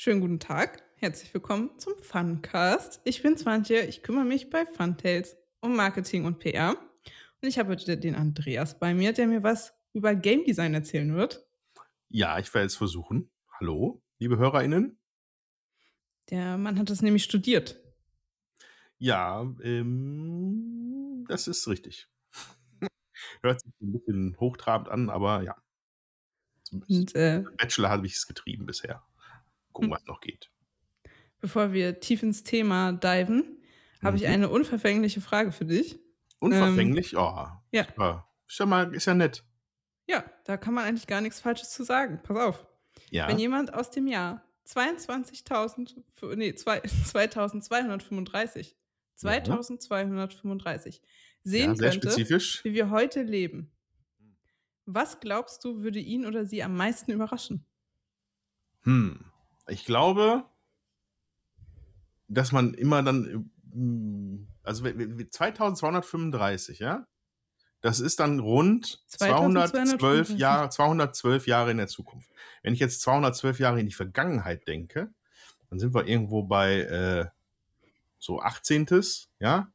Schönen guten Tag, herzlich willkommen zum Funcast. Ich bin Swantje, ich kümmere mich bei Funtails um Marketing und PR. Und ich habe heute den Andreas bei mir, der mir was über Game Design erzählen wird. Ja, ich werde es versuchen. Hallo, liebe HörerInnen. Der Mann hat es nämlich studiert. Ja, ähm, das ist richtig. Hört sich ein bisschen hochtrabend an, aber ja. Und, äh, Bachelor habe ich es getrieben bisher. Gucken, Hm. was noch geht. bevor wir tief ins Thema diven, habe ich Mhm. eine unverfängliche Frage für dich. Unverfänglich? oh, Ähm, ja. super. Ist ja mal, ist ja nett. Ja, da kann man eigentlich gar nichts Falsches zu sagen. Pass auf. Ja. Wenn jemand aus dem Jahr 22.000, für- nee, zwei- 2235, 2235 sehen ja, könnte, spezifisch. wie wir heute leben, was glaubst du, würde ihn oder sie am meisten überraschen? Hm. Ich glaube, dass man immer dann, äh, also we- we- 2235, ja? Das ist dann rund 212 2235. Jahre, 212 Jahre in der Zukunft. Wenn ich jetzt 212 Jahre in die Vergangenheit denke, dann sind wir irgendwo bei äh, so 18. Ja?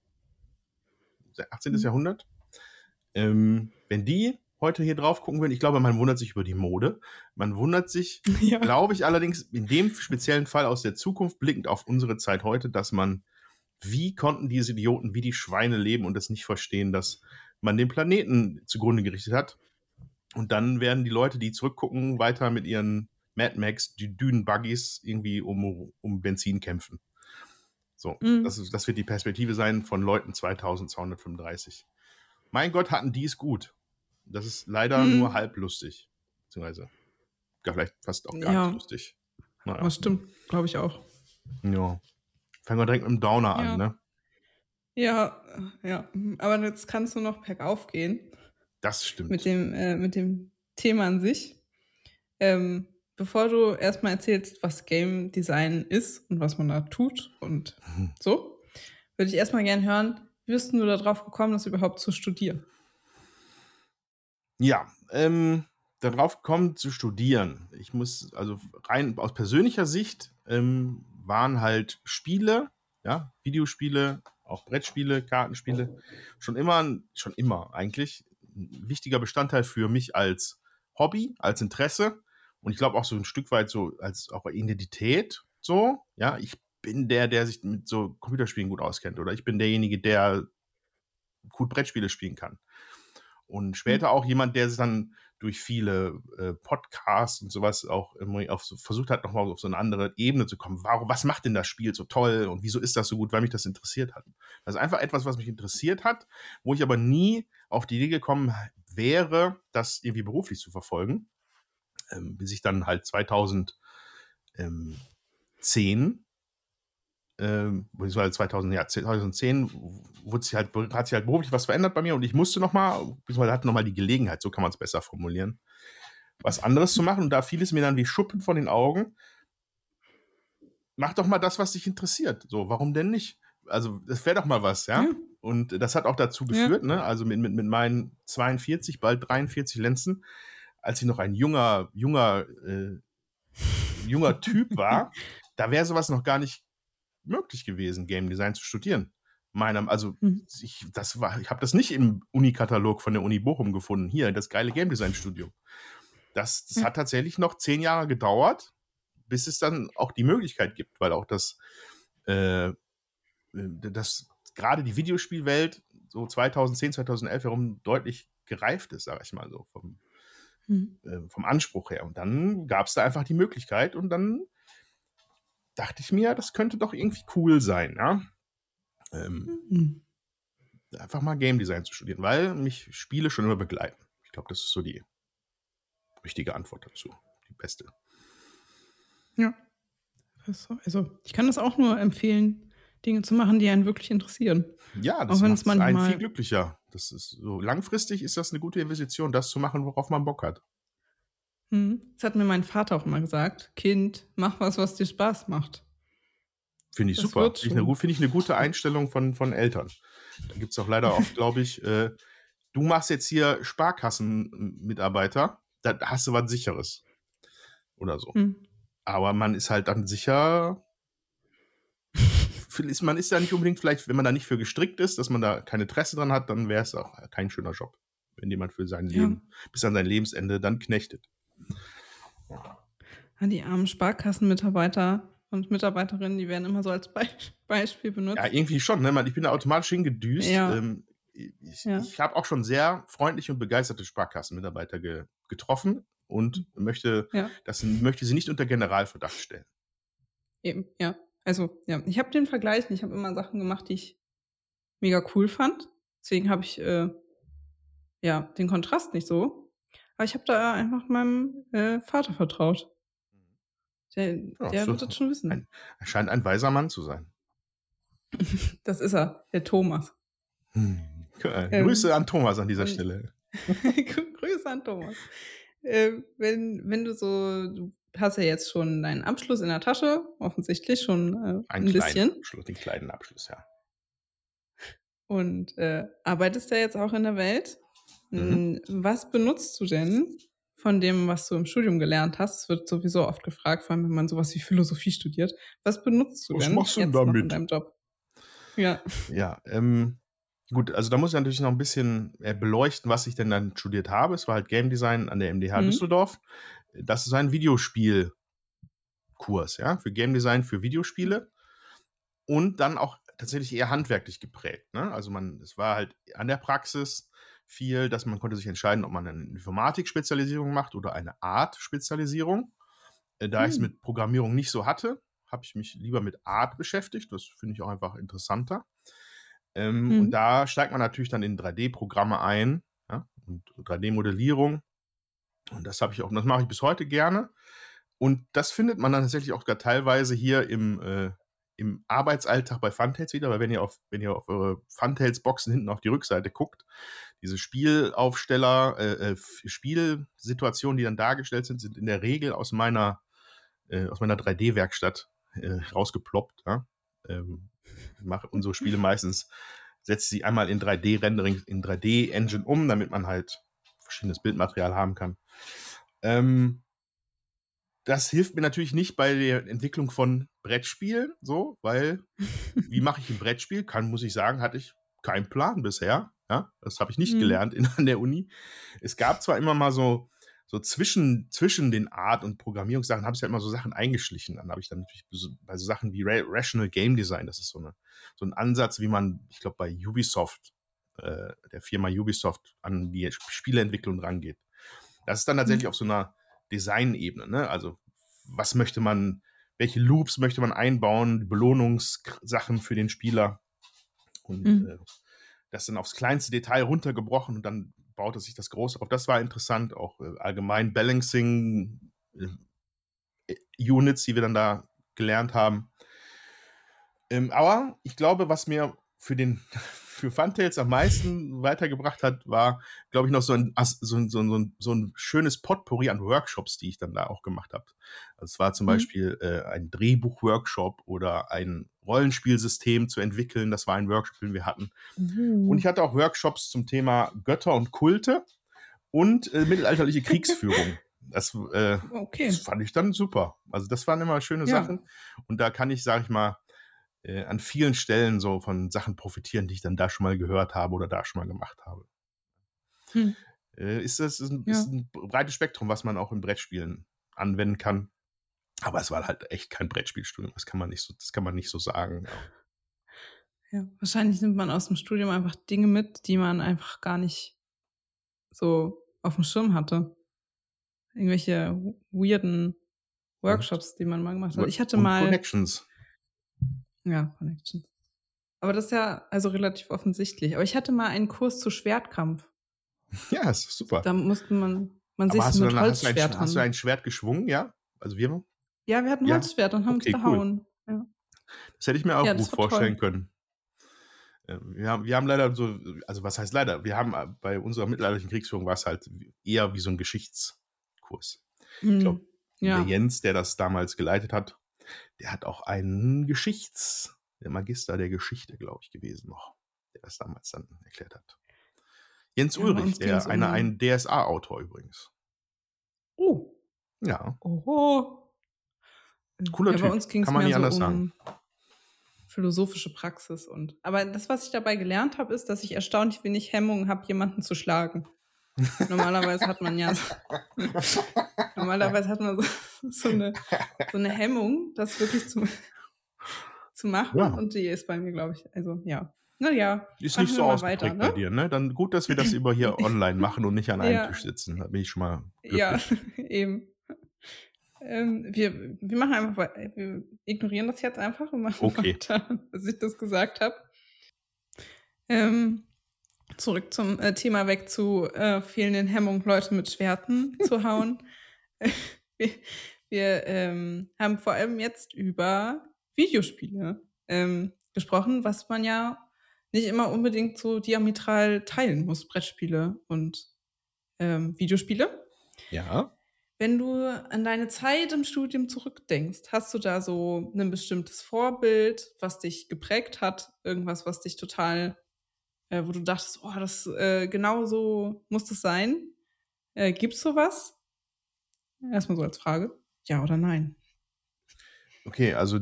18. Mhm. Jahrhundert. Ähm, wenn die heute hier drauf gucken würden, ich glaube, man wundert sich über die Mode. Man wundert sich ja. glaube ich allerdings in dem speziellen Fall aus der Zukunft blickend auf unsere Zeit heute, dass man, wie konnten diese Idioten wie die Schweine leben und es nicht verstehen, dass man den Planeten zugrunde gerichtet hat. Und dann werden die Leute, die zurückgucken, weiter mit ihren Mad Max, die Dünen-Buggies irgendwie um, um Benzin kämpfen. So, Mhm. das, ist, das wird die Perspektive sein von Leuten 2235. Mein Gott, hatten die es gut. Das ist leider Mhm. nur halb lustig. Beziehungsweise gar vielleicht fast auch gar Ja. nicht lustig. Naja. Das stimmt, glaube ich auch. Ja. Fangen wir direkt mit dem Downer Ja. an, ne? Ja, äh, ja. Aber jetzt kannst du noch bergauf gehen. Das stimmt. mit dem, äh, mit dem Thema an sich. Ähm, bevor du erstmal erzählst, was Game Design ist und was man da tut und Mhm. so, würde ich erstmal gerne hören, wie bist du darauf gekommen, das überhaupt zu studieren? Ja, ähm, darauf gekommen zu studieren. Ich muss, also rein aus persönlicher Sicht ähm, waren halt Spiele, ja, Videospiele, auch Brettspiele, Kartenspiele, schon immer, schon immer eigentlich ein wichtiger Bestandteil für mich als Hobby, als Interesse und ich glaube auch so ein Stück weit so als auch Identität, so, ja, ich bin der, der sich mit so Computerspielen gut auskennt oder ich bin derjenige, der gut Brettspiele spielen kann. Und später auch jemand, der sich dann durch viele äh, Podcasts und sowas auch auf versucht hat, nochmal auf so eine andere Ebene zu kommen. Warum, was macht denn das Spiel so toll und wieso ist das so gut, weil mich das interessiert hat. Das ist einfach etwas, was mich interessiert hat, wo ich aber nie auf die Idee gekommen wäre, das irgendwie beruflich zu verfolgen. Ähm, bis ich dann halt 2010 beziehungsweise 2000, ja, 2010 wurde sich halt, hat sich halt beruflich was verändert bei mir und ich musste nochmal, beziehungsweise hatte nochmal die Gelegenheit, so kann man es besser formulieren, was anderes zu machen und da fiel es mir dann wie Schuppen von den Augen. Mach doch mal das, was dich interessiert. So, warum denn nicht? Also, das wäre doch mal was, ja? Ja. Und das hat auch dazu Ja. geführt, ne? Also mit, mit, mit meinen 42, bald 43 Lenzen, als ich noch ein junger, junger, äh, junger Typ war, da wäre sowas noch gar nicht möglich gewesen, Game Design zu studieren. Meiner, also Mhm. ich, das war, ich habe das nicht im Uni-Katalog von der Uni Bochum gefunden. Hier, das geile Game Design Studium. Das, das Ja. hat tatsächlich noch zehn Jahre gedauert, bis es dann auch die Möglichkeit gibt, weil auch das, äh, das gerade die Videospielwelt so 2010, 2011 herum deutlich gereift ist, sage ich mal so, vom, Hm. äh, vom Anspruch her. Und dann gab es da einfach die Möglichkeit und dann dachte ich mir, das könnte doch irgendwie cool sein, ja. Ähm, Hm. einfach mal Game Design zu studieren, weil mich Spiele schon immer begleiten. Ich glaube, das ist so die richtige Antwort dazu. Die beste. Ja. Also, Also, ich kann das auch nur empfehlen, Dinge zu machen, die einen wirklich interessieren. Ja, das macht einen viel glücklicher. Das ist so langfristig ist das eine gute Investition, das zu machen, worauf man Bock hat. Hm. Das hat mir mein Vater auch immer gesagt. Kind, mach was, was dir Spaß macht. Finde ich Das super. Finde ich, eine, gute Einstellung von, von Eltern. Da gibt es auch leider oft, glaube ich, äh, du machst jetzt hier Sparkassenmitarbeiter, da hast du was Sicheres. Oder so. Hm. aber man ist halt dann sicher man ist ja nicht unbedingt vielleicht, wenn man da nicht für gestrickt ist, dass man da kein Interesse dran hat, dann wäre es auch kein schöner Job, wenn jemand für sein Ja. Leben bis an sein Lebensende dann knechtet. Die armen Sparkassenmitarbeiter und Mitarbeiterinnen, die werden immer so als Bei Beispiel benutzt. Ja, irgendwie schon, ne? Ich bin da automatisch hingedüst. Ja. Ähm, ich Ja. ich habe auch schon sehr freundliche und begeisterte Sparkassenmitarbeiter ge getroffen und möchte Ja. das möchte sie nicht unter Generalverdacht stellen. Eben, ja. Also, ja, ich habe den Vergleich nicht. Ich habe immer Sachen gemacht, die ich mega cool fand. Deswegen habe ich, äh, ja, den Kontrast nicht so. Aber ich habe da einfach meinem, äh, Vater vertraut. Der Ja, der wird das schon wissen. ein er scheint ein weiser Mann zu sein. Das ist er, der Thomas. Hm. Äh, Ähm, Grüße an Thomas an dieser und- Stelle. Grüße an Thomas. Äh, wenn wenn du so du hast ja jetzt schon deinen Abschluss in der Tasche, offensichtlich schon, äh, Einen 'n bisschen Abschluss den kleinen Abschluss, ja. und, äh, arbeitest ja jetzt auch in der Welt. Mhm. Hm, was benutzt du denn von dem, was du im Studium gelernt hast? Es wird sowieso oft gefragt, vor allem wenn man so was wie Philosophie studiert. Was benutzt du Was denn machst du jetzt noch in damit? deinem Job? Ja. Ja, ähm, gut, also da muss ich natürlich noch ein bisschen, äh, beleuchten, was ich denn dann studiert habe. Es war halt Game Design an der MDH Mhm. Düsseldorf. Das ist ein Videospielkurs, ja, für Game Design für Videospiele und dann auch tatsächlich eher handwerklich geprägt, ne? Also, man es war halt an der Praxis viel, dass man konnte sich entscheiden, ob man eine Informatik-Spezialisierung macht oder eine Art-Spezialisierung. Äh, da Hm. mit Programmierung nicht so hatte, habe ich mich lieber mit Art beschäftigt. Das finde ich auch einfach interessanter. Ähm, Mhm. und da steigt man natürlich dann in 3D-Programme ein, ja, und 3D-Modellierung. Und das habe ich auch das mache ich bis heute gerne. Und das findet man dann tatsächlich auch gar teilweise hier im, äh im Arbeitsalltag bei Funtails wieder, weil wenn ihr auf wenn ihr auf eure Funtails-Boxen hinten auf die Rückseite guckt, diese Spielaufsteller, äh, äh, Spielsituationen, die dann dargestellt sind, sind in der Regel aus meiner äh, meiner 3D-Werkstatt, äh, rausgeploppt, ja. Ähm, ich mache unsere Spiele meistens setze sie einmal in 3D-Rendering in 3D-Engine um, damit man halt verschiedenes Bildmaterial haben kann. Ähm das hilft mir natürlich nicht bei der Entwicklung von Brettspielen so, weil wie mache ich 'n Brettspiel? Kann muss ich sagen, hatte ich keinen Plan bisher, ja? Das habe ich nicht Mhm. gelernt in an der Uni. Es gab zwar immer mal so so zwischen zwischen den Art und Programmierungssachen habe sich halt immer so Sachen eingeschlichen. Dann habe ich dann natürlich bei so Sachen wie Ra Rational Game Design, das ist so 'ne so 'n Ansatz, wie man, ich glaube, bei Ubisoft äh, der Firma Ubisoft an die Sp Spieleentwicklung rangeht. Das ist dann tatsächlich Mhm. auf so 'ner Designebene, ne? Also, was möchte man welche Loops möchte man einbauen, Belohnungskr Sachen für den Spieler und, Mhm. äh, das dann aufs kleinste Detail runtergebrochen und dann baute sich das groß auf. Das war interessant, auch, äh, allgemein Balancing, äh, Units, die wir dann da gelernt haben. Ähm, aber ich glaube, was mir für den für Funtails am meisten weitergebracht hat, war, glaube ich, noch so 'n As so 'n so so 'n so 'n schönes Potpourri an Workshops, die ich dann da auch gemacht habe. Also, es war zum Mhm. Beispiel, äh, ein Drehbuch-Workshop oder ein Rollenspielsystem zu entwickeln. Das war ein Workshop, den wir hatten. Und ich hatte auch Workshops zum Thema Götter und Kulte und, äh, mittelalterliche Kriegsführung. Das, äh, Okay. das fand ich dann super. Also, das waren immer schöne Ja. Sachen. Und da kann ich, sage ich mal, äh, an vielen Stellen so von Sachen profitieren, die ich dann da schon mal gehört habe oder da schon mal gemacht habe. Hm. Äh, ist das ist 'n Ja. ist 'n breites Spektrum, was man auch in Brettspielen anwenden kann. Aber es war halt echt kein Brettspielstudium. Das kann man nicht so das kann man nicht so sagen, ja. Ja, wahrscheinlich nimmt man aus'm Studium einfach Dinge mit, die man einfach gar nicht so auf'm Schirm hatte. Irgendwelche weirden Workshops, die man mal gemacht hat. Ich hatte mal Connections. Ja, Connections. Aber das ist ja also relativ offensichtlich. Aber ich hatte mal einen Kurs zu Schwertkampf. Ja, ist super. Da musste man man sich so mit dann hast du ein hast du ein Schwert geschwungen, ja? Also wir Ja, wir hatten Ja? Holzschwerter und haben Okay, cool. behauen. Ja. Das hätte ich mir auch Ja, gut war vorstellen toll. können. Äh, wir haben wir haben leider so also was heißt leider? Wir haben, äh, bei unserer mittelalterlichen Kriegsführung war's halt w eher wie so 'n Geschichtskurs. Ich glaube, Mhm. Ja. der Jens, der das damals geleitet hat, der hat auch einen Geschichts der Magister der Geschichte, glaube ich, gewesen noch, der das damals dann erklärt hat. Jens Ja, bei Ulrich, uns der einer um ein DSA-Autor übrigens. Oh. Ja. Oho. Cooler ja, bei Typ, uns ging es kann man mehr nicht so anders um sagen. philosophische Praxis und aber das, was ich dabei gelernt habe, ist, dass ich erstaunlich wenig Hemmungen habe, jemanden zu schlagen. Normalerweise hat man ja normalerweise hat man so, so, eine, so eine Hemmung, das wirklich zu, zu machen. Ja. Und die ist bei mir, glaube ich, also ja. Naja, Ist nicht so ausgeprägt weiter, bei ne? dir, ne? Dann gut, dass wir das über hier online machen und nicht an einem Ja. Tisch sitzen. Da bin ich schon mal glücklich. Ja, eben. Ähm, wir, wir machen einfach, wei- wir ignorieren das jetzt einfach und machen Okay. weiter, dass ich das gesagt habe. Ähm, zurück zum äh, Thema weg zu äh, fehlenden Hemmungen, Leute mit Schwerten zu hauen. wir wir ähm, haben vor allem jetzt über Videospiele ähm, gesprochen, was man ja nicht immer unbedingt so diametral teilen muss, Brettspiele und ähm, Videospiele. Ja. Wenn du an deine Zeit im Studium zurückdenkst, hast du da so ein bestimmtes Vorbild, was dich geprägt hat? Irgendwas, was dich total, äh, wo du dachtest, oh, das äh, genau so muss das sein? Äh, gibt's sowas? Erstmal so als Frage. Ja oder nein? Okay, also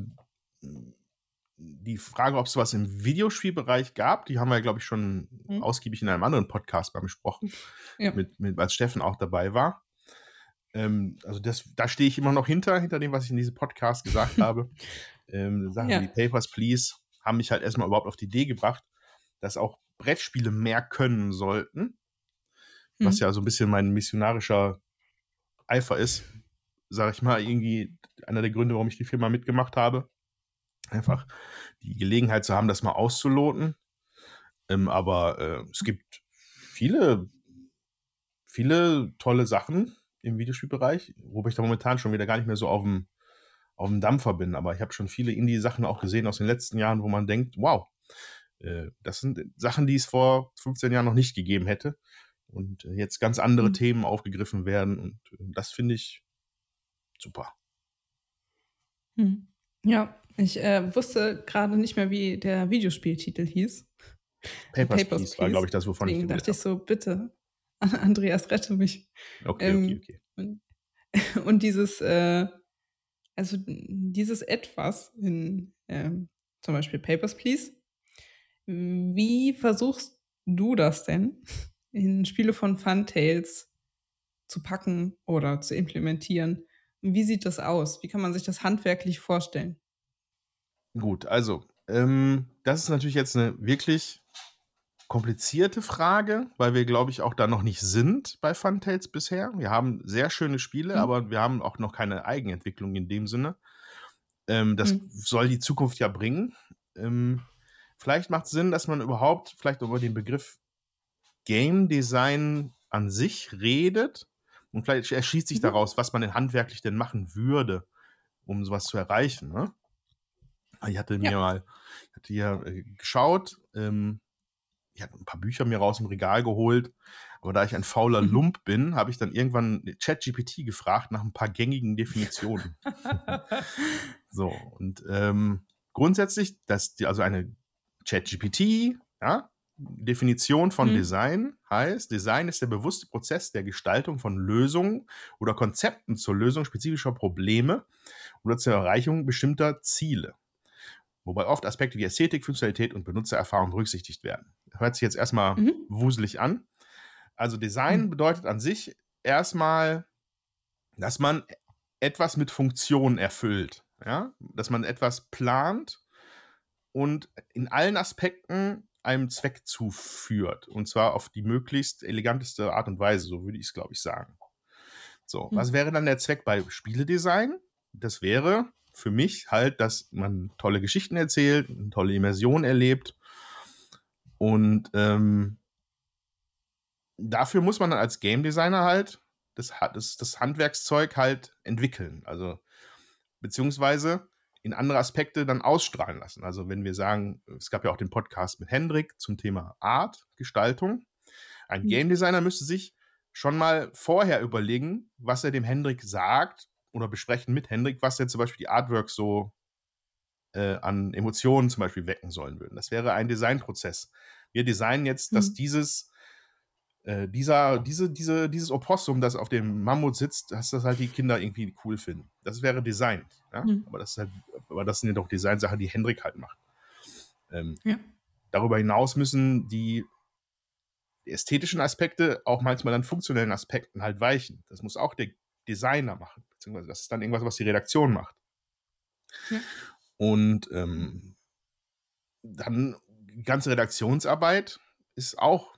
die Frage, ob es was im Videospielbereich gab, die haben wir, glaube ich, schon Hm? ausgiebig in einem anderen Podcast mal besprochen, Ja. mit, mit, als Steffen auch dabei war. Ähm, also das, da stehe ich immer noch hinter, hinter dem, was ich in diesem Podcast gesagt habe. Ähm, Sachen Ja. wie Papers, Please haben mich halt erstmal überhaupt auf die Idee gebracht, dass auch Brettspiele mehr können sollten, was Hm. ja so ein bisschen mein missionarischer Eifer ist, sage ich mal, irgendwie einer der Gründe, warum ich die Firma mitgemacht habe. Einfach die Gelegenheit zu haben, das mal auszuloten. Ähm, aber äh, es gibt viele, viele tolle Sachen im Videospielbereich, wobei ich da momentan schon wieder gar nicht mehr so auf dem, auf dem Dampfer bin. Aber ich habe schon viele Indie-Sachen auch gesehen aus den letzten Jahren, wo man denkt, wow, äh, das sind Sachen, die es vor 15 Jahren noch nicht gegeben hätte. Und äh, jetzt ganz andere Hm. Themen aufgegriffen werden. Und äh, das finde ich super. Hm. Ja, ich äh, wusste gerade nicht mehr, wie der Videospieltitel hieß. Papers, Papers, Please war, glaube ich, das, wovon ich Deswegen geredet dachte ich so, bitte, Andreas, rette mich. habe. Okay, Ähm, okay, okay. Und, und dieses, äh, also dieses Etwas in ähm, zum Beispiel Papers, Please, wie versuchst du das denn in Spiele von Funtails zu packen oder zu implementieren? Wie sieht das aus? Wie kann man sich das handwerklich vorstellen? Gut, also, ähm, das ist natürlich jetzt eine wirklich komplizierte Frage, weil wir, glaube ich, auch da noch nicht sind bei Funtails bisher. Wir haben sehr schöne Spiele, Hm. aber wir haben auch noch keine Eigenentwicklung in dem Sinne. Ähm, das Hm. soll die Zukunft ja bringen. Ähm, vielleicht macht es Sinn, dass man überhaupt vielleicht über den Begriff Game Design an sich redet und vielleicht erschließt sich Mhm. daraus, was man denn handwerklich denn machen würde, um sowas zu erreichen. Ne? Ich hatte mir Ja. mal ich hatte hier äh, geschaut, ähm, ich hatte ein paar Bücher mir raus im Regal geholt, aber da ich ein fauler Mhm. Lump bin, habe ich dann irgendwann ChatGPT gefragt nach ein paar gängigen Definitionen. So, und ähm, grundsätzlich, dass die, also eine ChatGPT, ja, Definition von Hm. Design heißt, Design ist der bewusste Prozess der Gestaltung von Lösungen oder Konzepten zur Lösung spezifischer Probleme oder zur Erreichung bestimmter Ziele. Wobei oft Aspekte wie Ästhetik, Funktionalität und Benutzererfahrung berücksichtigt werden. Hört sich jetzt erstmal Mhm. wuselig an. Also Design Hm. bedeutet an sich erstmal, dass man etwas mit Funktion erfüllt. Ja? Dass man etwas plant und in allen Aspekten einem Zweck zuführt. Und zwar auf die möglichst eleganteste Art und Weise, so würde ich es, glaube ich, sagen. So, Hm. was wäre dann der Zweck bei Spieledesign? Das wäre für mich halt, dass man tolle Geschichten erzählt, eine tolle Immersion erlebt. Und ähm, dafür muss man dann als Game Designer halt das, das, das Handwerkszeug halt entwickeln. Also, beziehungsweise in andere Aspekte dann ausstrahlen lassen. Also, wenn wir sagen, es gab ja auch den Podcast mit Hendrik zum Thema Art, Gestaltung. Ein Hm. Game Designer müsste sich schon mal vorher überlegen, was er dem Hendrik sagt oder besprechen mit Hendrik, was denn zum Beispiel die Artworks so äh, an Emotionen zum Beispiel wecken sollen würden. Das wäre ein Designprozess. Wir designen jetzt, dass Hm. dieses äh, dieser, diese, diese, dieses Opossum, das auf dem Mammut sitzt, dass das halt die Kinder irgendwie cool finden. Das wäre Design. Ja? Mhm. Aber, das ist halt, aber das sind ja doch Designsachen, die Hendrik halt macht. Ähm, Ja. Darüber hinaus müssen die ästhetischen Aspekte auch manchmal an funktionellen Aspekten halt weichen. Das muss auch der Designer machen, beziehungsweise das ist dann irgendwas, was die Redaktion macht. Ja. Und ähm, dann die ganze Redaktionsarbeit ist auch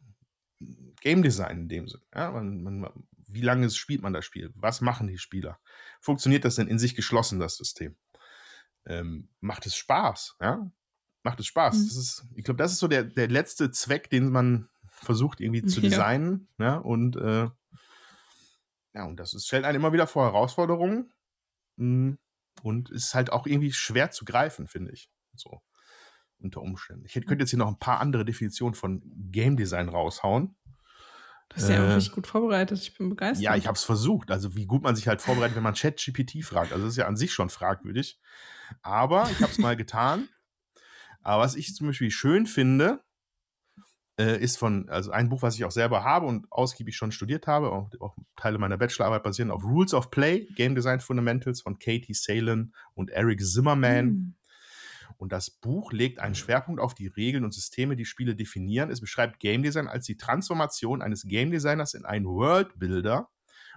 Game Design in dem Sinne. Ja, man, man, wie lange spielt man das Spiel? Was machen die Spieler? Funktioniert das denn in sich geschlossen, das System? Ähm, macht es Spaß? Ja? Macht es Spaß? Mhm. Ist, ich glaube, das ist so der, der letzte Zweck, den man versucht irgendwie zu Ja. designen. Ja? Und äh, ja, und das ist, stellt einen immer wieder vor Herausforderungen. Mm, Und ist halt auch irgendwie schwer zu greifen, finde ich. So unter Umständen. Ich hätte- könnte jetzt hier noch ein paar andere Definitionen von Game Design raushauen. Du ja Äh, auch richtig gut vorbereitet. Ich bin begeistert. Ja, ich habe es versucht. Also wie gut man sich halt vorbereitet, wenn man ChatGPT fragt. Also das ist ja an sich schon fragwürdig. Aber ich habe es mal getan. Aber was ich zum Beispiel schön finde, äh, ist von, also ein Buch, was ich auch selber habe und ausgiebig schon studiert habe, auch, auch Teile meiner Bachelorarbeit basieren auf Rules of Play, Game Design Fundamentals von Katie Salen und Eric Zimmerman. Mhm. Und das Buch legt einen Schwerpunkt auf die Regeln und Systeme, die Spiele definieren. Es beschreibt Game Design als die Transformation eines Game Designers in einen World Builder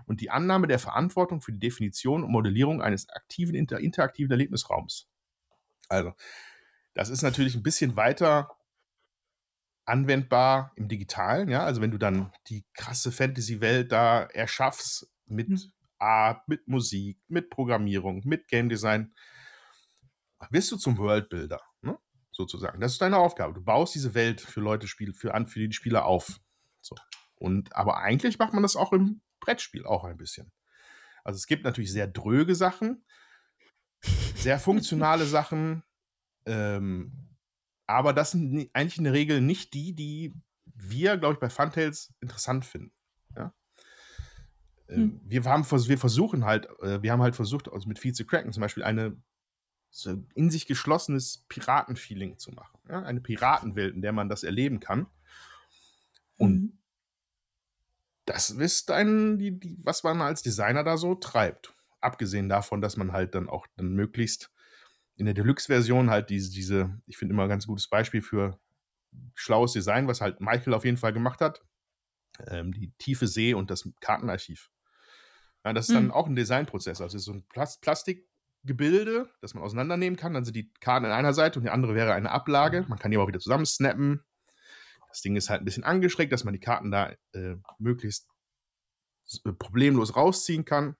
und die Annahme der Verantwortung für die Definition und Modellierung eines aktiven, inter interaktiven Erlebnisraums. Also, das ist natürlich ein bisschen weiter anwendbar im Digitalen, ja. Also, wenn du dann die krasse Fantasy-Welt da erschaffst mit Mhm. Art, mit Musik, mit Programmierung, mit Game Design, wirst du zum Worldbuilder, ne? sozusagen. Das ist deine Aufgabe. Du baust diese Welt für Leute, Spiel, für, für die Spieler auf. So. Und, aber eigentlich macht man das auch im Brettspiel auch ein bisschen. Also es gibt natürlich sehr dröge Sachen, sehr funktionale Sachen, ähm, aber das sind eigentlich in der Regel nicht die, die wir, glaube ich, bei Funtails interessant finden. Ja? Ähm, Hm. wir, haben, wir versuchen halt, äh, wir haben halt versucht, also mit viel zu cracken, zum Beispiel eine so in sich geschlossenes Piratenfeeling zu machen. Ja? Eine Piratenwelt, in der man das erleben kann. Und Mhm. das ist ein, die, die, was man als Designer da so treibt. Abgesehen davon, dass man halt dann auch dann möglichst in der Deluxe-Version halt diese, diese ich finde immer ein ganz gutes Beispiel für schlaues Design, was halt Michael auf jeden Fall gemacht hat. Ähm, die tiefe See und das Kartenarchiv. Ja, das ist dann Mhm. auch ein Designprozess. Also so ein Plas Plastikgebilde, das man auseinandernehmen kann. Dann sind die Karten an einer Seite und die andere wäre eine Ablage. Man kann die aber auch wieder zusammensnappen. Das Ding ist halt ein bisschen angeschrägt, dass man die Karten da äh, möglichst äh, problemlos rausziehen kann.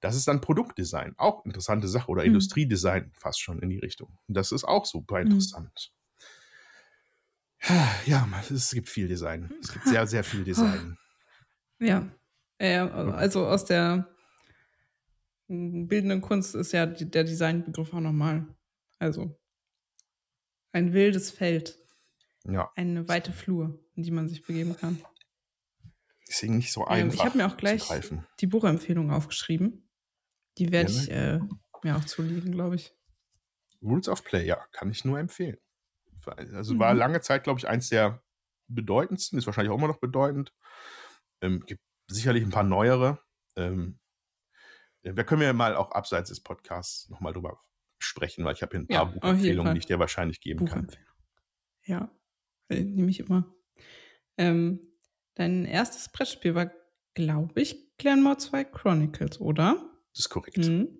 Das ist dann Produktdesign. Auch interessante Sache. Oder Mhm. Industriedesign fast schon in die Richtung. Das ist auch super Mhm. interessant. Ja, man, es gibt viel Design. Es gibt sehr, sehr viel Design. Ja. ja, also aus der bildenden Kunst ist ja der Designbegriff auch nochmal. Also ein wildes Feld, Ja, eine weite Flur, in die man sich begeben kann. deswegen nicht so einfach. ich habe mir auch gleich die Buchempfehlung aufgeschrieben. Die werde Ja, ich äh, mir auch zulegen, glaube ich. Rules of Play, ja, kann ich nur empfehlen. Also war Mhm. lange Zeit, glaube ich, eins der bedeutendsten, ist wahrscheinlich auch immer noch bedeutend. Ähm, gibt sicherlich ein paar neuere. Ähm, da können wir mal auch abseits des Podcasts nochmal drüber sprechen, weil ich habe hier ein Ja, paar jeden Buchempfehlungen, die ich dir wahrscheinlich geben kann. Ja, äh, nehme ich immer. Ähm, dein erstes Brettspiel war, glaube ich, Clanmore 2 Chronicles, oder? Das ist korrekt. Mhm.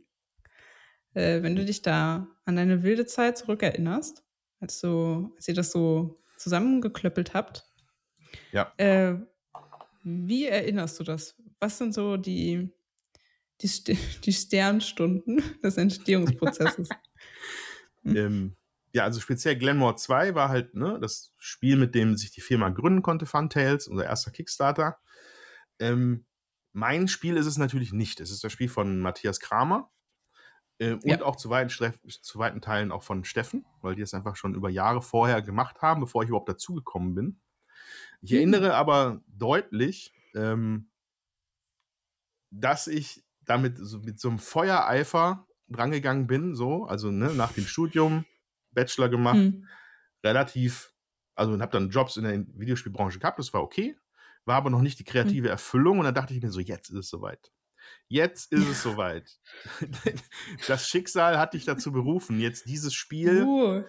Äh, wenn du dich da an deine wilde Zeit zurückerinnerst, als, du, als ihr das so zusammengeklöppelt habt, Ja. äh, wie erinnerst du das? Was sind so die, die, St die Sternstunden des Entstehungsprozesses? Hm. Ähm, ja, also speziell Glenmore 2 war halt ne, das Spiel, mit dem sich die Firma gründen konnte, Funtails, unser erster Kickstarter. Ähm, mein Spiel ist es natürlich nicht. Es ist das Spiel von Matthias Kramer äh, und Ja. auch zu weiten, zu weiten Teilen auch von Steffen, weil die es einfach schon über Jahre vorher gemacht haben, bevor ich überhaupt dazugekommen bin. Ich Hm. erinnere aber deutlich, ähm, dass ich damit so, mit so einem Feuereifer drangegangen bin, so, also ne, nach dem Studium, Bachelor gemacht, Hm. relativ, also habe dann Jobs in der Videospielbranche gehabt, das war okay. war aber noch nicht die Hm. kreative Erfüllung und dann dachte ich mir so: „Jetzt ist es soweit. Jetzt ist es soweit. Das Schicksal hat dich dazu berufen, jetzt dieses Spiel, Uh.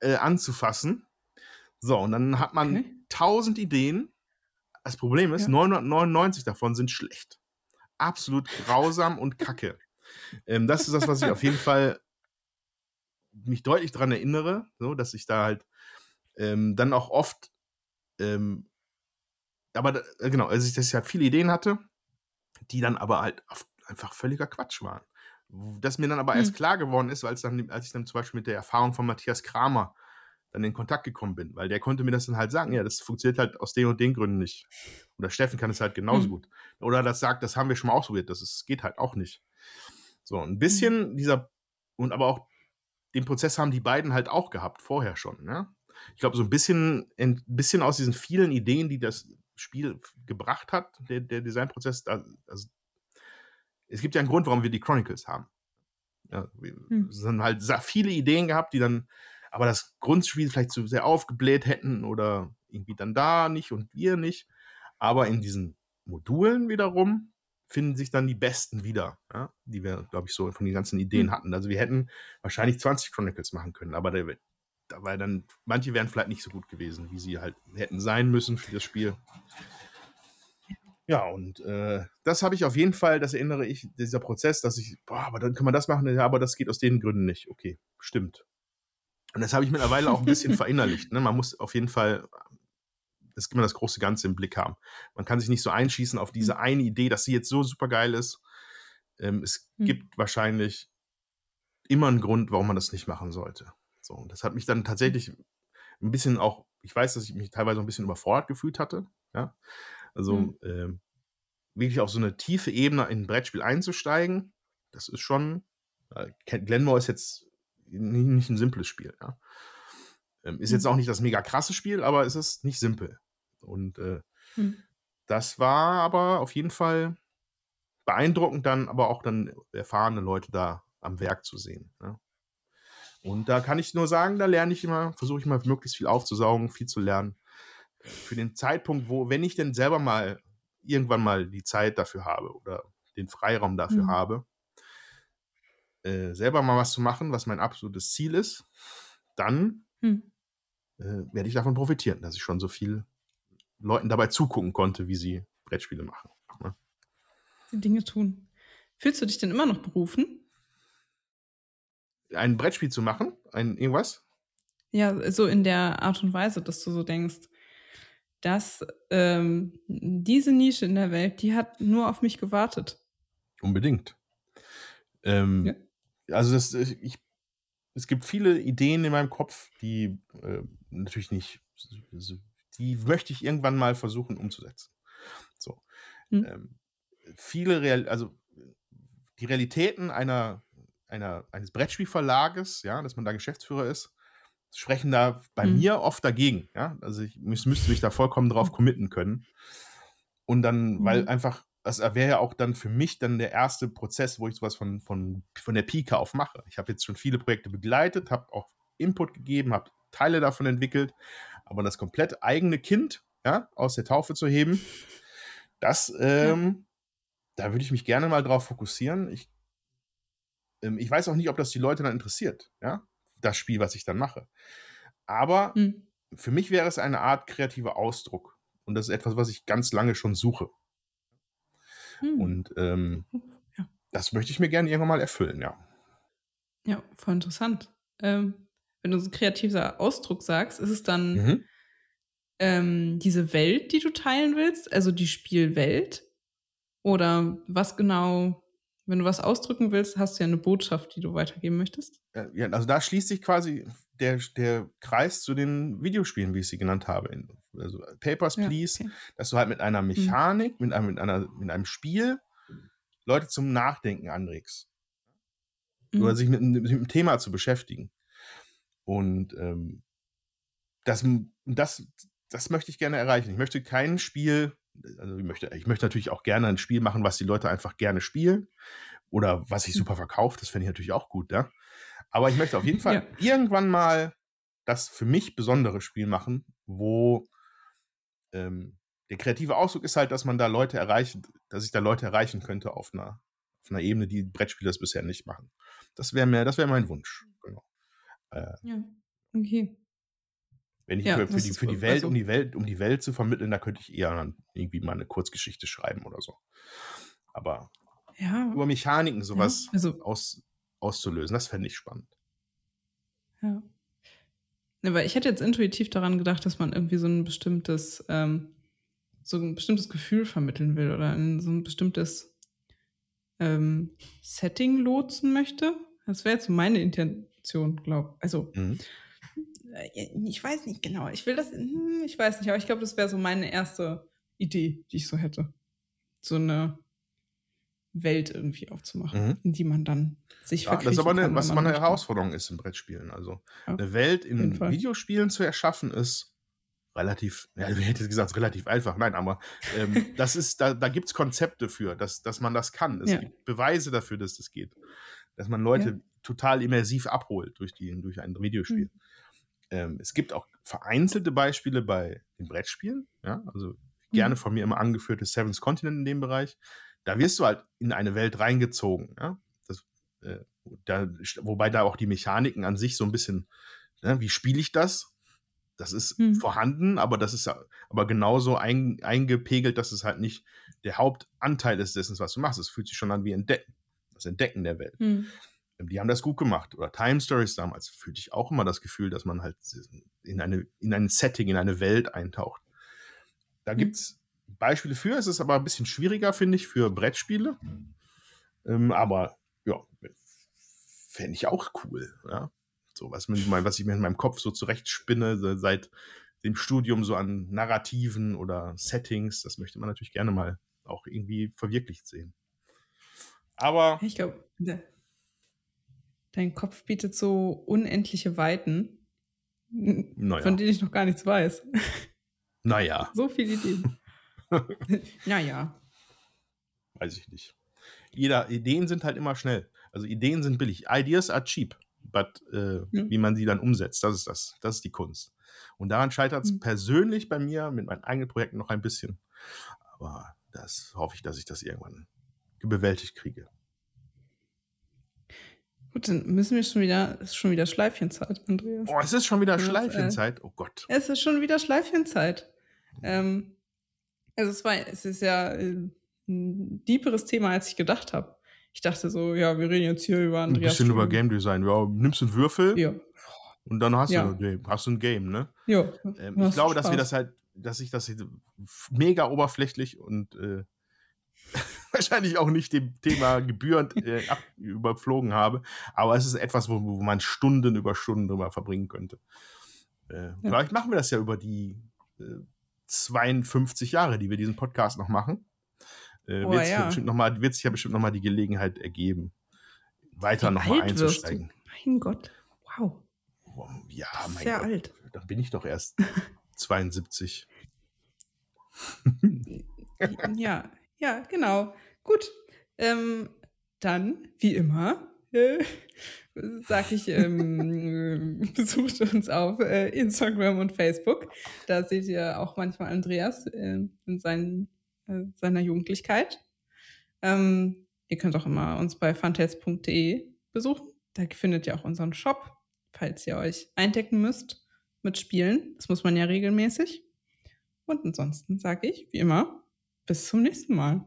äh, anzufassen.“ So, und dann hat man Okay. 1.000 Ideen. Das Problem ist, Ja. 999 davon sind schlecht. Absolut grausam und kacke. Ähm, das ist das, was ich auf jeden Fall mich deutlich dran erinnere, so, dass ich da halt, ähm, dann auch oft, ähm aber da äh, genau, also ich dass ich halt viele Ideen hatte, die dann aber halt einfach völliger Quatsch waren. Das mir dann aber erst Hm. klar geworden ist, als dann als ich dann zum Beispiel mit der Erfahrung von Matthias Kramer dann in Kontakt gekommen bin, weil der konnte mir das dann halt sagen: „Ja, das funktioniert halt aus den und den Gründen nicht.“ Oder Steffen kann es halt genauso Hm. gut. Oder das sagt: „Das haben wir schon mal ausprobiert, das ist geht halt auch nicht.“ So, 'n Mhm. bisschen dieser und aber auch den Prozess haben die beiden halt auch gehabt, vorher schon, ne? Ich glaube, so 'n bisschen 'n bisschen aus diesen vielen Ideen, die das Spiel gebracht hat, der der Designprozess, also es gibt ja 'n Grund, warum wir die Chronicles haben. Ja, wir Hm. sind halt viele Ideen gehabt, die dann aber das Grundspiel vielleicht zu sehr aufgebläht hätten oder irgendwie dann da nicht und hier nicht. Aber in diesen Modulen wiederum finden sich dann die besten wieder, ja, die wir, glaube ich, so von den ganzen Ideen Hm. hatten. Also, wir hätten wahrscheinlich 20 Chronicles machen können, aber da wä da war dann manche wären vielleicht nicht so gut gewesen, wie sie halt hätten sein müssen für das Spiel. Ja, und, äh, das habe ich auf jeden Fall das erinnere ich dieser Prozess, dass ich: „Boah, aber dann kann man das machen.“ „Ja, aber das geht aus den Gründen nicht.“ „Okay, stimmt.“ Und das habe ich mittlerweile auch 'n bisschen verinnerlicht, ne? Man muss auf jeden Fall das immer das große Ganze im Blick haben. Man kann sich nicht so einschießen auf diese Hm. eine Idee, dass sie jetzt so supergeil ist. Ähm, es Hm. gibt wahrscheinlich immer 'n Grund, warum man das nicht machen sollte. So, und das hat mich dann Hm. tatsächlich 'n bisschen auch ich weiß, dass ich mich teilweise 'n bisschen überfordert gefühlt hatte, ja? Also, Hm. ähm, wirklich auf so 'ne tiefe Ebene in 'n Brettspiel einzusteigen, das ist schon äh, Glenmore ist jetzt nicht 'n simples Spiel, ja? Ähm, ist jetzt Hm. auch nicht das mega krasse Spiel, aber es ist nicht simpel. Und, äh, Hm. das war aber auf jeden Fall beeindruckend dann aber auch dann erfahrene Leute da am Werk zu sehen, ne? Und da kann ich nur sagen, da lerne ich immer versuche ich immer möglichst viel aufzusaugen, viel zu lernen. Für den Zeitpunkt, wo wenn ich denn selber mal irgendwann mal die Zeit dafür habe oder den Freiraum dafür Hm. habe äh, selber mal was zu machen, was mein absolutes Ziel ist, dann Hm. äh, werde ich davon profitieren, dass ich schon so viel Leuten dabei zugucken konnte, wie sie Brettspiele machen, ne? Die Dinge tun. Fühlst du dich denn immer noch berufen? Ein Brettspiel zu machen? Ein irgendwas? Ja, so in der Art und Weise, dass du so denkst, dass, ähm, diese Nische in der Welt, die hat nur auf mich gewartet. Unbedingt. Ähm, Ja. Also, das ich ich es gibt viele Ideen in meinem Kopf, die, äh, natürlich nicht die möchte ich irgendwann mal versuchen umzusetzen. So. Hm. Ähm, viele Real also, die Realitäten einer einer eines Brettspielverlages, ja, dass man da Geschäftsführer ist, sprechen da bei Mhm. mir oft dagegen, ja? Also, ich müs müsste mich da vollkommen drauf Hm. committen können. Und dann weil Mhm. einfach das wäre ja auch dann für mich dann der erste Prozess, wo ich so was von von von der Pike auf mache. Ich habe jetzt schon viele Projekte begleitet, habe auch Input gegeben, habe Teile davon entwickelt, aber das komplett eigene Kind, ja, aus der Taufe zu heben, das, Ja. ähm da würde ich mich gerne mal drauf fokussieren. Ich ähm, ich weiß auch nicht, ob das die Leute dann interessiert, ja, das Spiel, was ich dann mache. Aber Mhm. für mich wäre es eine Art kreativer Ausdruck und das ist etwas, was ich ganz lange schon suche. Hm. Und, ähm, Ja. das möchte ich mir gerne irgendwann mal erfüllen, ja. Ja, voll interessant. Ähm, wenn du so kreativer Ausdruck sagst, ist es dann Mhm. ähm, diese Welt, die du teilen willst, also die Spielwelt? Oder was genau wenn du was ausdrücken willst, hast du ja 'ne Botschaft, die du weitergeben möchtest? Äh, ja, also da schließt sich quasi der der Kreis zu den Videospielen, wie ich sie genannt habe. Also, Papers, Ja, Please, okay. dass du halt mit einer Mhm. Mechanik, mit einem mit einer mit einem Spiel Leute zum Nachdenken anregst. Oder Mhm. sich mit mit 'nem Thema zu beschäftigen. Und, ähm, das das das möchte ich gerne erreichen. Ich möchte kein Spiel also, ich möchte ich möchte natürlich auch gerne 'n Spiel machen, was die Leute einfach gerne spielen oder was sich Hm. super verkauft. Das fände ich natürlich auch gut, ja? Aber ich möchte auf jeden Fall Ja. irgendwann mal das für mich besondere Spiel machen, wo ähm, der kreative Ausdruck ist halt, dass man da Leute erreichen dass ich da Leute erreichen könnte auf 'ner auf 'ner Ebene, die Brettspiele das bisher nicht machen. Das wäre mir das wäre mein Wunsch, genau. Äh Ja, okay. Wenn ich Ja, für für die für die Welt also um die Welt um die Welt zu vermitteln, da könnte ich eher irgendwie mal 'ne Kurzgeschichte schreiben oder so. Aber Ja. über Mechaniken so Ja, was also aus auszulösen, das fände ich spannend. Ja. Weil ich hätte jetzt intuitiv daran gedacht, dass man irgendwie so 'n bestimmtes ähm, so 'n bestimmtes Gefühl vermitteln will oder in so 'n bestimmtes, ähm, Setting lotsen möchte. Das wäre jetzt so meine Intention, glaube also Mhm. äh, ich weiß nicht genau. Ich will das hm, ich weiß nicht, aber ich glaube, das wäre so meine erste Idee, die ich so hätte. So 'ne Welt irgendwie aufzumachen, Mhm. in die man dann sich Ja, das ist aber 'ne kann, was man 'ne möchte. Herausforderung ist in Brettspielen. Also, Ja, 'ne Welt in. Videospielen zu erschaffen, ist relativ ja, ich hätte gesagt, relativ einfach. Nein, aber, ähm, das ist da da gibt's Konzepte für, dass dass man das kann. Es Ja. gibt Beweise dafür, dass das geht. Dass man Ja. Leute total immersiv abholt durch die durch ein Videospiel. Mhm. Ähm, es gibt auch vereinzelte Beispiele bei den Brettspielen, ja, also gerne Mhm. von mir immer angeführte Seven's Continent in dem Bereich. Da wirst du halt in eine Welt reingezogen, ja. Das, äh da wobei da auch die Mechaniken an sich so 'n bisschen ne, wie spiele ich das? Das ist Mhm. vorhanden, aber das ist aber genauso ein eingepegelt, dass es halt nicht der Hauptanteil ist dessen, was du machst. Es fühlt sich schon an wie Entdecken das Entdecken der Welt. Mhm. Die haben das gut gemacht. Oder Time Stories damals fühlte ich auch immer das Gefühl, dass man halt in eine in ein Setting, in eine Welt eintaucht. Da Mhm. gibt's Beispiele für. Es ist aber 'n bisschen schwieriger, finde ich, für Brettspiele. Ähm, aber ja, fände ich auch cool, ja. So was was ich mir in meinem Kopf so zurechtspinne, se seit dem Studium so an Narrativen oder Settings, das möchte man natürlich gerne mal auch irgendwie verwirklicht sehen. Aber Ich glaube, de dein Kopf bietet so unendliche Weiten, hm, Na von denen ich noch gar nichts weiß. Na ja. So viele Ideen. Na ja. Weiß ich nicht. Jeder Ideen sind halt immer schnell. Also, Ideen sind billig. Ideas are cheap, but, äh, Mhm. wie man sie dann umsetzt, das ist das das ist die Kunst. Und daran scheitert's Mhm. persönlich bei mir mit meinen eigenen Projekten noch ein bisschen. Aber das hoffe ich, dass ich das irgendwann bewältigt kriege. Gut, dann müssen wir schon wieder es ist schon wieder Schleifchenzeit, Andreas. Oh, es ist schon wieder Schleifchenzeit. Oh Gott. Es ist schon wieder Schleifchenzeit. Ähm, also, es war es ist ja, äh, 'n deeperes Thema, als ich gedacht habe. Ich dachte so: „Ja, wir reden jetzt hier über Andreas bisschen über Studium.“ Game Design. Ja, nimmst 'n Würfel Ja. und dann hast Ja. du hast du 'n Game, ne? Ja, Ähm, ich glaube, dass wir das halt dass ich das mega oberflächlich und, äh, wahrscheinlich auch nicht dem Thema gebührend, äh, überflogen habe. Aber es ist etwas, wo wo man Stunden über Stunden drüber verbringen könnte. Äh, Ja. vielleicht machen wir das ja über die, äh, 52 Jahre, die wir diesen Podcast noch machen. Äh, Oh, wird sich ja bestimmt noch mal wird sich ja bestimmt noch mal die Gelegenheit ergeben, weiter Wie noch mal alt wirst du? einzusteigen. Mein Gott. Wow. Ja, Das ist mein sehr Gott. alt. Dann bin ich doch erst 72. Ja, ja, genau. Gut. Ähm, dann, wie immer, äh, sage ich, ähm, besucht uns auf, äh, Instagram und Facebook. Da seht ihr auch manchmal Andreas, äh, in seinen äh, seiner Jugendlichkeit. Ähm, ihr könnt auch immer uns bei funtales.de besuchen. Da findet ihr auch unseren Shop, falls ihr euch eindecken müsst mit Spielen. Das muss man ja regelmäßig. Und ansonsten sage ich, wie immer, bis zum nächsten Mal.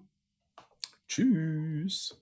Tschüss.